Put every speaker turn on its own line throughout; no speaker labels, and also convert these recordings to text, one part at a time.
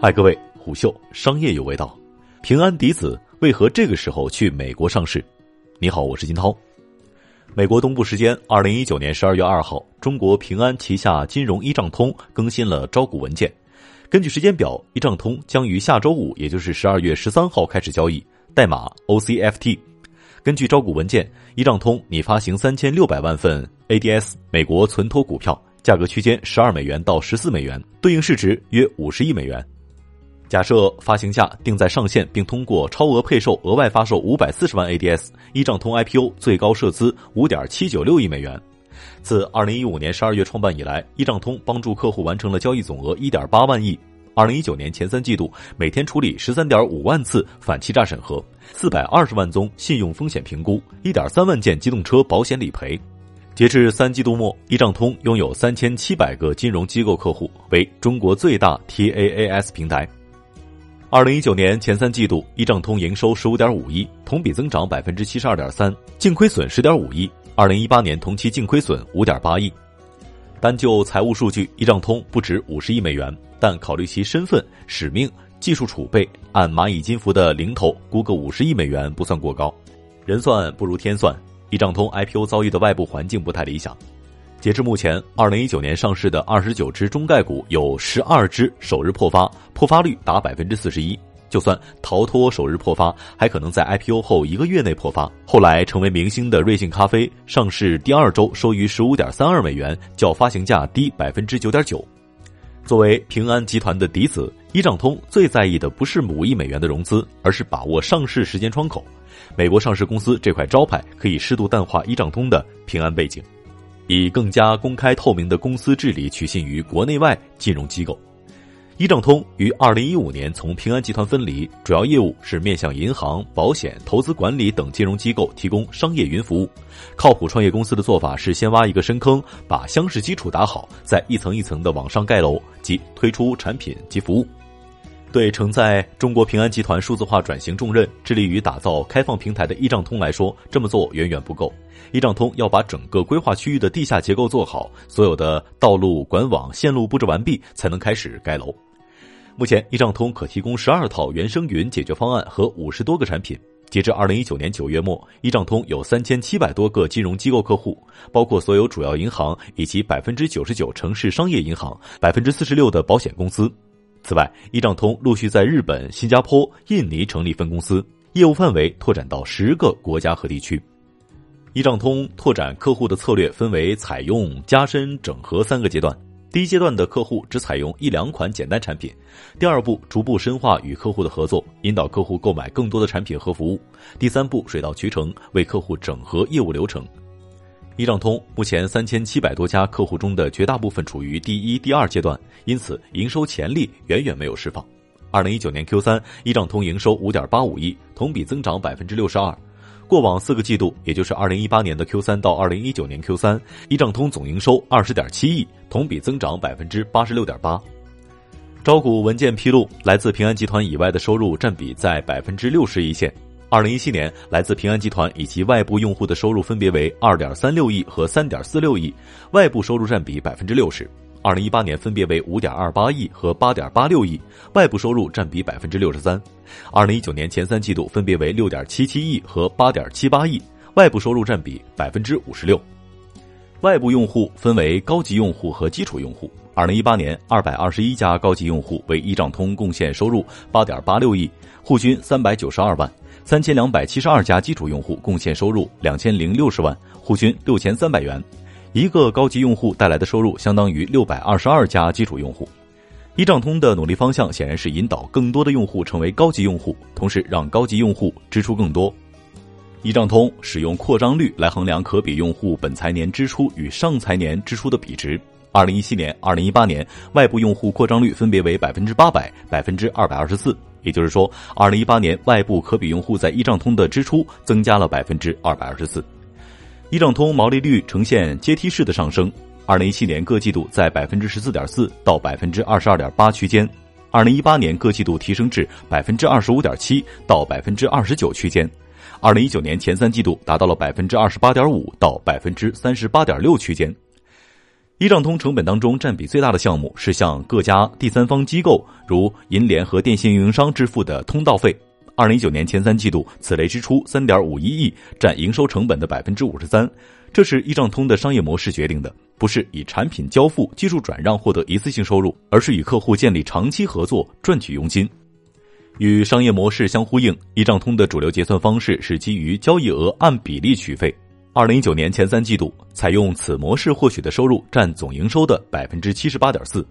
嗨，各位，虎嗅商业有味道。平安迪子为何这个时候去美国上市？你好，我是金涛。美国东部时间二零一九年十二月二号，中国平安旗下金融一账通更新了招股文件。根据时间表，一账通将于下周五，也就是十二月十三号开始交易，代码 OCFT。根据招股文件，一账通拟发行三千六百万份 ADS 美国存托股票，价格区间十二美元到十四美元，对应市值约五十亿美元。假设发行价定在上限，并通过超额配售额外发售五百四十万 ADS，一账通 IPO 最高涉资五点七九六亿美元。自二零一五年十二月创办以来，一账通帮助客户完成了交易总额一点八万亿。二零一九年前三季度，每天处理十三点五万次反欺诈审核，四百二十万宗信用风险评估，一点三万件机动车保险理赔。截至三季度末，一账通拥有三千七百个金融机构客户，为中国最大 TaaS 平台。二零一九年前三季度，一账通营收十五点五亿，同比增长百分之七十二点三，净亏损十点五亿。二零一八年同期净亏损五点八亿。单就财务数据，一账通不值五十亿美元，但考虑其身份、使命、技术储备，按蚂蚁金服的零头估个五十亿美元不算过高。人算不如天算，一账通 IPO 遭遇的外部环境不太理想。截至目前，二零一九年上市的二十九只中概股有十二只首日破发，破发率达百分之四十一。就算逃脱首日破发，还可能在 IPO 后一个月内破发。后来成为明星的瑞幸咖啡上市第二周收于十五点三二美元，较发行价低百分之九点九。作为平安集团的嫡子，一账通最在意的不是五亿美元的融资，而是把握上市时间窗口。美国上市公司这块招牌可以适度淡化一账通的平安背景。以更加公开透明的公司治理取信于国内外金融机构。一账通于二零一五年从平安集团分离，主要业务是面向银行、保险、投资管理等金融机构提供商业云服务。靠谱创业公司的做法是先挖一个深坑，把箱式基础打好，再一层一层的往上盖楼，即推出产品及服务。对承载中国平安集团数字化转型重任、致力于打造开放平台的一账通来说，这么做远远不够。一账通要把整个规划区域的地下结构做好，所有的道路、管网、线路布置完毕，才能开始盖楼。目前，一账通可提供十二套原生云解决方案和五十多个产品。截至二零一九年九月末，一账通有三千七百多个金融机构客户，包括所有主要银行以及百分之九十九城市商业银行、百分之四十六的保险公司。此外，一账通陆续在日本、新加坡、印尼成立分公司，业务范围拓展到十个国家和地区。一账通拓展客户的策略分为采用、加深、整合三个阶段。第一阶段的客户只采用一两款简单产品，第二步逐步深化与客户的合作，引导客户购买更多的产品和服务。第三步水到渠成，为客户整合业务流程。一账通目前三千七百多家客户中的绝大部分处于第一、第二阶段，因此营收潜力远远没有释放。二零一九年 Q 三，一账通营收五点八五亿，同比增长百分之六十二。过往四个季度，也就是二零一八年的 Q 三到二零一九年 Q 三，一账通总营收二十点七亿，同比增长百分之八十六点八。招股文件披露，来自平安集团以外的收入占比在百分之六十一线。二零一七年，来自平安集团以及外部用户的收入分别为二点三六亿和三点四六亿，外部收入占比百分之六十。二零一八年分别为五点二八亿和八点八六亿，外部收入占比百分之六十三。二零一九年前三季度分别为六点七七亿和八点七八亿，外部收入占比百分之五十六。外部用户分为高级用户和基础用户。二零一八年，二百二十一家高级用户为一账通贡献收入八点八六亿，户均三百九十二万。三千两百七十二家基础用户贡献收入两千零六十万，户均六千三百元。一个高级用户带来的收入相当于六百二十二家基础用户。一账通的努力方向显然是引导更多的用户成为高级用户，同时让高级用户支出更多。一账通使用扩张率来衡量可比用户本财年支出与上财年支出的比值。二零一七年、二零一八年外部用户扩张率分别为百分之八百、百分之二百二十四。也就是说，二零一八年外部可比用户在一账通的支出增加了百分之二百二十四，一账通毛利率呈现阶梯式的上升。二零一七年各季度在百分之十四点四到百分之二十二点八区间，二零一八年各季度提升至百分之二十五点七到百分之二十九区间，二零一九年前三季度达到了百分之二十八点五到百分之三十八点六区间。一账通成本当中占比最大的项目是向各家第三方机构，如银联和电信运营商支付的通道费。二零一九年前三季度，此类支出三点五一亿，占营收成本的百分之五十三。这是一账通的商业模式决定的，不是以产品交付、技术转让获得一次性收入，而是与客户建立长期合作，赚取佣金。与商业模式相呼应，一账通的主流结算方式是基于交易额按比例取费。二零一九年前三季度，采用此模式获取的收入占总营收的百分之七十八点四。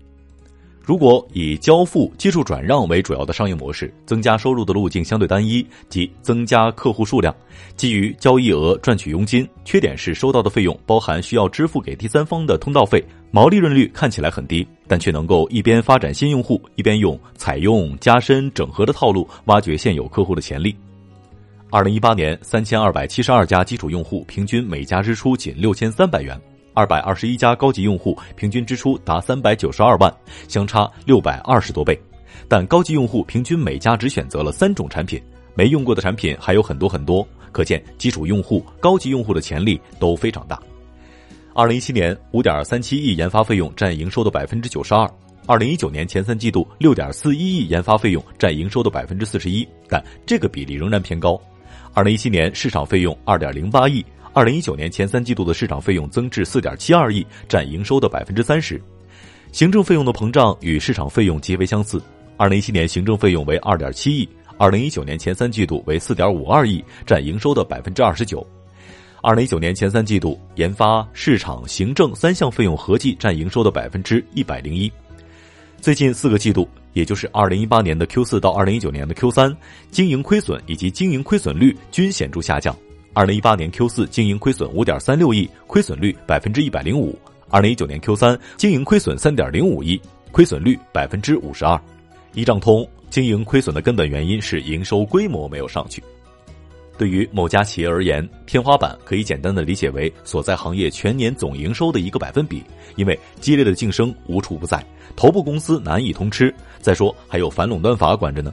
如果以交付、技术转让为主要的商业模式，增加收入的路径相对单一，即增加客户数量，基于交易额赚取佣金。缺点是收到的费用包含需要支付给第三方的通道费，毛利润率看起来很低，但却能够一边发展新用户，一边用采用、加深、整合的套路挖掘现有客户的潜力。二零一八年，三千二百七十二家基础用户平均每家支出仅六千三百元，二百二十一家高级用户平均支出达三百九十二万，相差六百二十多倍。但高级用户平均每家只选择了三种产品，没用过的产品还有很多很多。可见，基础用户、高级用户的潜力都非常大。二零一七年，五点三七亿研发费用占营收的百分之九十二。二零一九年前三季度，六点四一亿研发费用占营收的百分之四十一，但这个比例仍然偏高。二零一七年市场费用二点零八亿，二零一九年前三季度的市场费用增至四点七二亿，占营收的百分之三十。行政费用的膨胀与市场费用极为相似。二零一七年行政费用为二点七亿，二零一九年前三季度为四点五二亿，占营收的百分之二十九。二零一九年前三季度研发、市场、行政三项费用合计占营收的百分之一百零一。最近四个季度，也就是二零一八年的 Q 四到二零一九年的 Q 三，经营亏损以及经营亏损率均显著下降。二零一八年 Q 四经营亏损五点三六亿，亏损率百分之一百零五；二零一九年 Q 三经营亏损三点零五亿，亏损率百分之五十二。一账通经营亏损的根本原因是营收规模没有上去。对于某家企业而言，天花板可以简单的理解为所在行业全年总营收的一个百分比，因为激烈的竞争无处不在，头部公司难以通吃。再说还有反垄断法管着呢。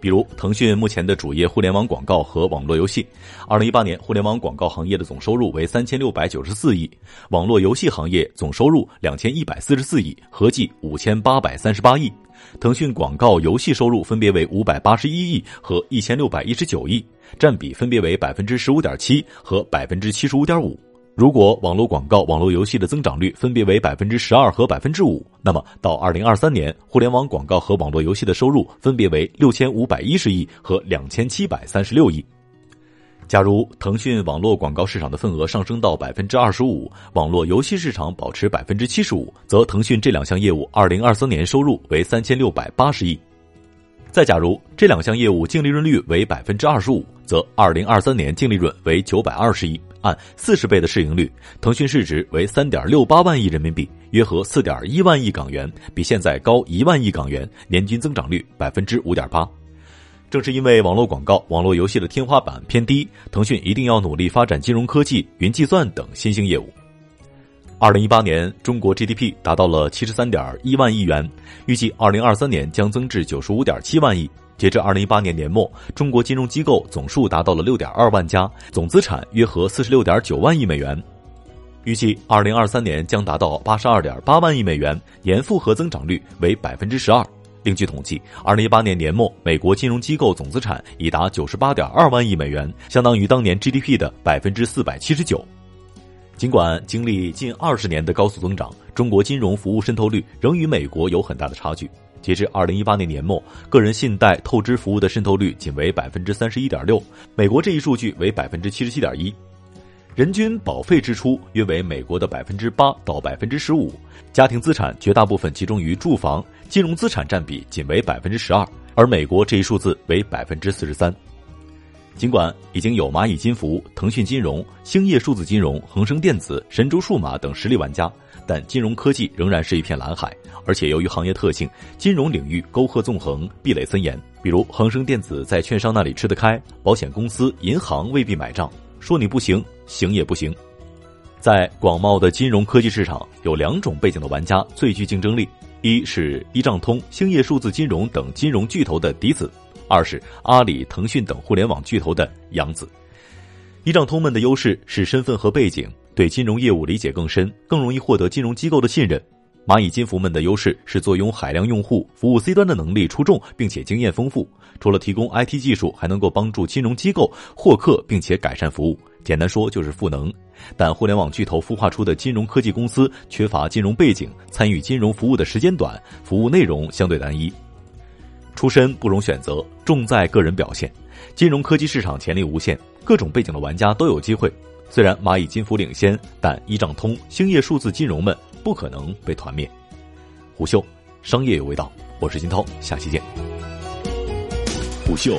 比如腾讯目前的主业互联网广告和网络游戏，二零一八年互联网广告行业的总收入为三千六百九十四亿，网络游戏行业总收入两千一百四十四亿，合计五千八百三十八亿。腾讯广告游戏收入分别为五百八十一亿和一千六百一十九亿，占比分别为百分之十五点七和百分之七十五点五。如果网络广告、网络游戏的增长率分别为百分之十二和百分之五，那么到二零二三年，互联网广告和网络游戏的收入分别为六千五百一十亿和两千七百三十六亿。假如腾讯网络广告市场的份额上升到百分之二十五，网络游戏市场保持百分之七十五，则腾讯这两项业务二零二三年收入为三千六百八十亿。再假如这两项业务净利润率为百分之二十五，则二零二三年净利润为九百二十亿，按四十倍的市盈率，腾讯市值为三点六八万亿人民币，约合四点一万亿港元，比现在高一万亿港元，年均增长率百分之五点八。正是因为网络广告、网络游戏的天花板偏低，腾讯一定要努力发展金融科技、云计算等新兴业务。二零一八年，中国 GDP 达到了七十三点一万亿元，预计二零二三年将增至九十五点七万亿。截至二零一八年年末，中国金融机构总数达到了六点二万家，总资产约合四十六点九万亿美元。预计二零二三年将达到八十二点八万亿美元，年复合增长率为百分之十二。另据统计，二零一八年年末，美国金融机构总资产已达九十八点二万亿美元，相当于当年 GDP 的百分之四百七十九。尽管经历近二十年的高速增长，中国金融服务渗透率仍与美国有很大的差距。截至二零一八年年末，个人信贷透支服务的渗透率仅为百分之三十一点六，美国这一数据为百分之七十七点一。人均保费支出约为美国的百分之八到百分之十五，家庭资产绝大部分集中于住房，金融资产占比仅为百分之十二，而美国这一数字为百分之四十三。尽管已经有蚂蚁金服、腾讯金融、兴业数字金融、恒生电子、神州数码等实力玩家，但金融科技仍然是一片蓝海。而且由于行业特性，金融领域沟壑纵横、壁垒森严。比如恒生电子在券商那里吃得开，保险公司、银行未必买账。说你不行，行也不行。在广袤的金融科技市场，有两种背景的玩家最具竞争力：一是依账通、兴业数字金融等金融巨头的嫡子；二是阿里、腾讯等互联网巨头的养子。依账通们的优势是身份和背景，对金融业务理解更深，更容易获得金融机构的信任。蚂蚁金服们的优势是坐拥海量用户、服务 C 端的能力出众，并且经验丰富。除了提供 IT 技术，还能够帮助金融机构获客，并且改善服务。简单说就是赋能。但互联网巨头孵化出的金融科技公司缺乏金融背景，参与金融服务的时间短，服务内容相对单一。出身不容选择，重在个人表现。金融科技市场潜力无限，各种背景的玩家都有机会。虽然蚂蚁金服领先，但一账通、兴业数字金融们。不可能被团灭。虎嗅，商业有味道。我是金涛，下期见。
虎嗅，